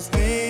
must be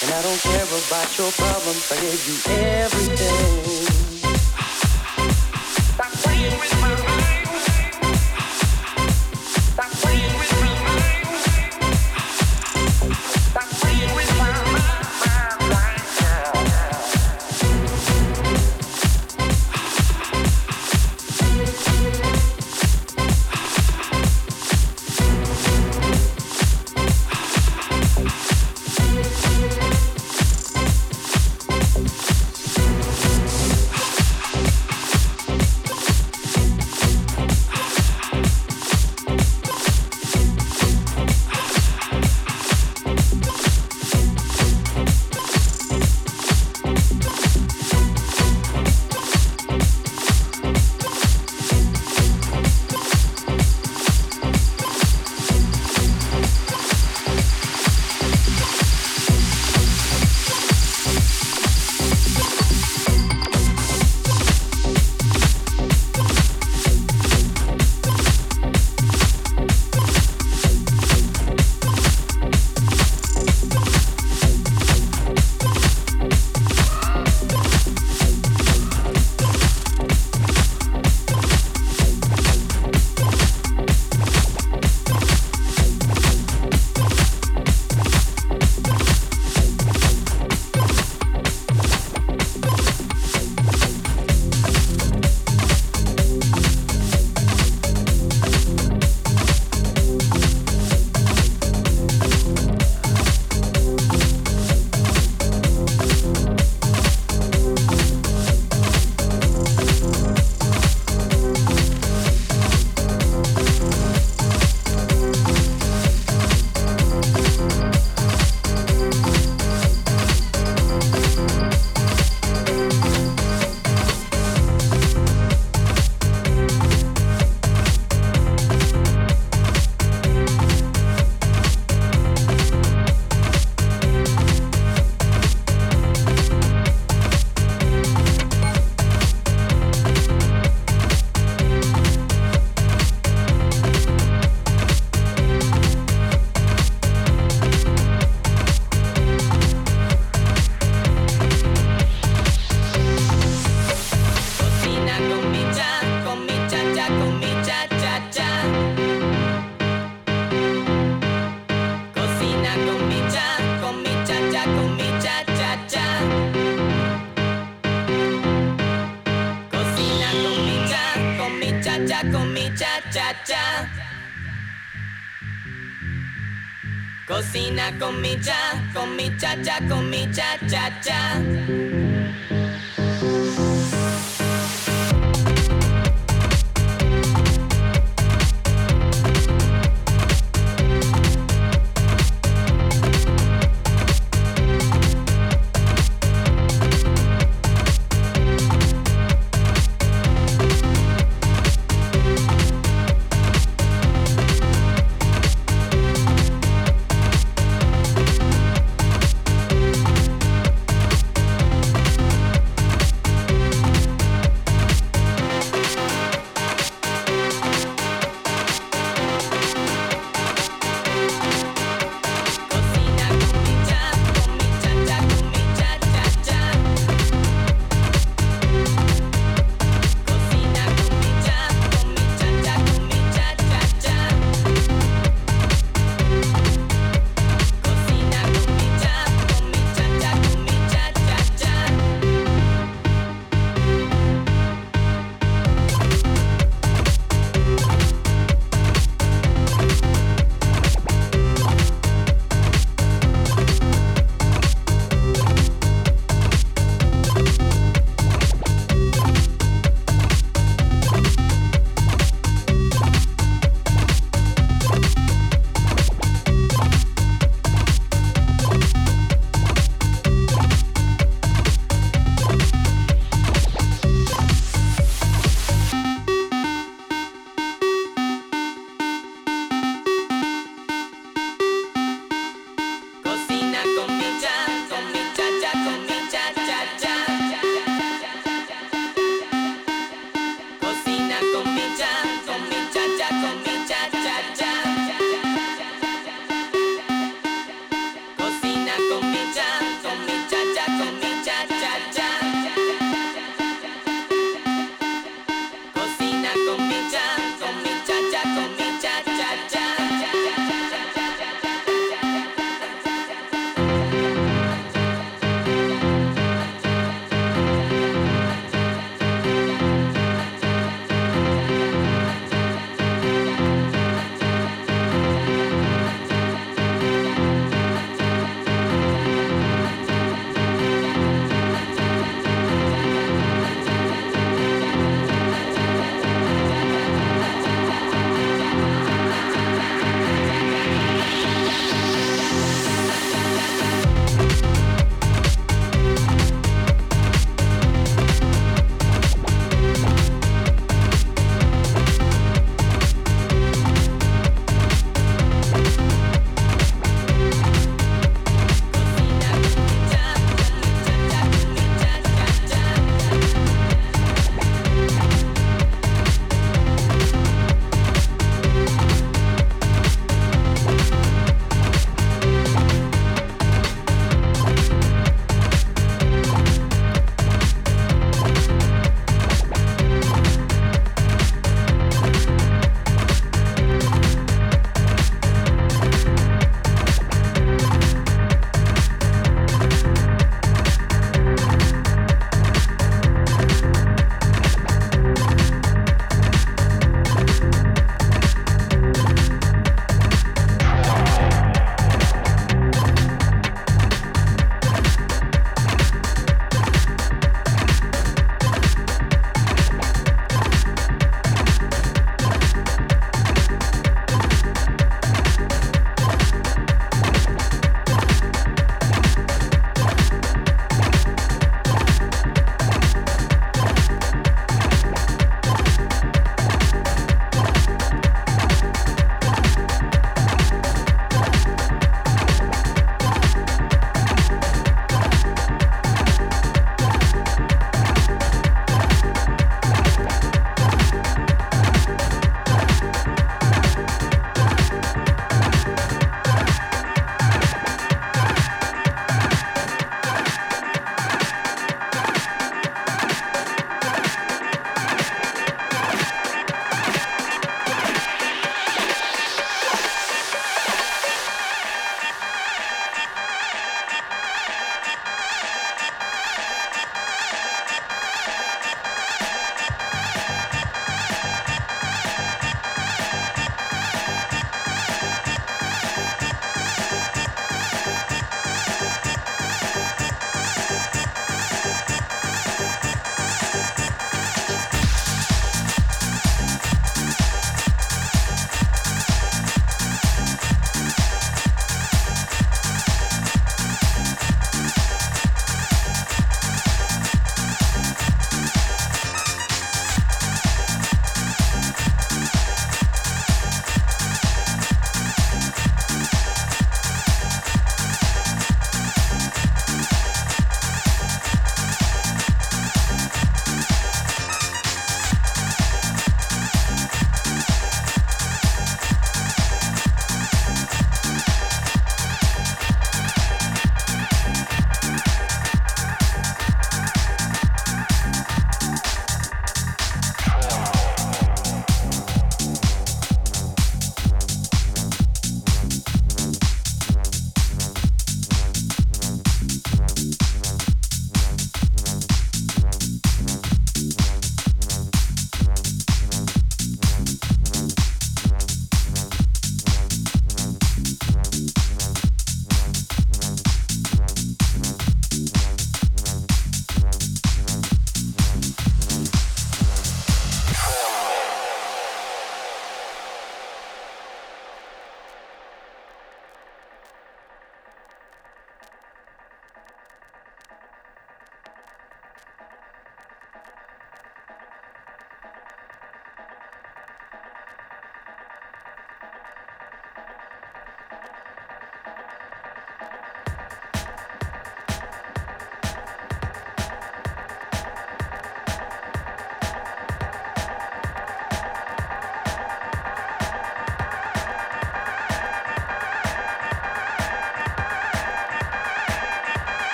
And I don't care about your problems. I gave you everything.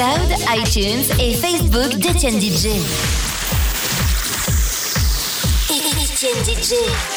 SoundCloud, iTunes et Facebook d'Etienne DJ. Etienne DJ.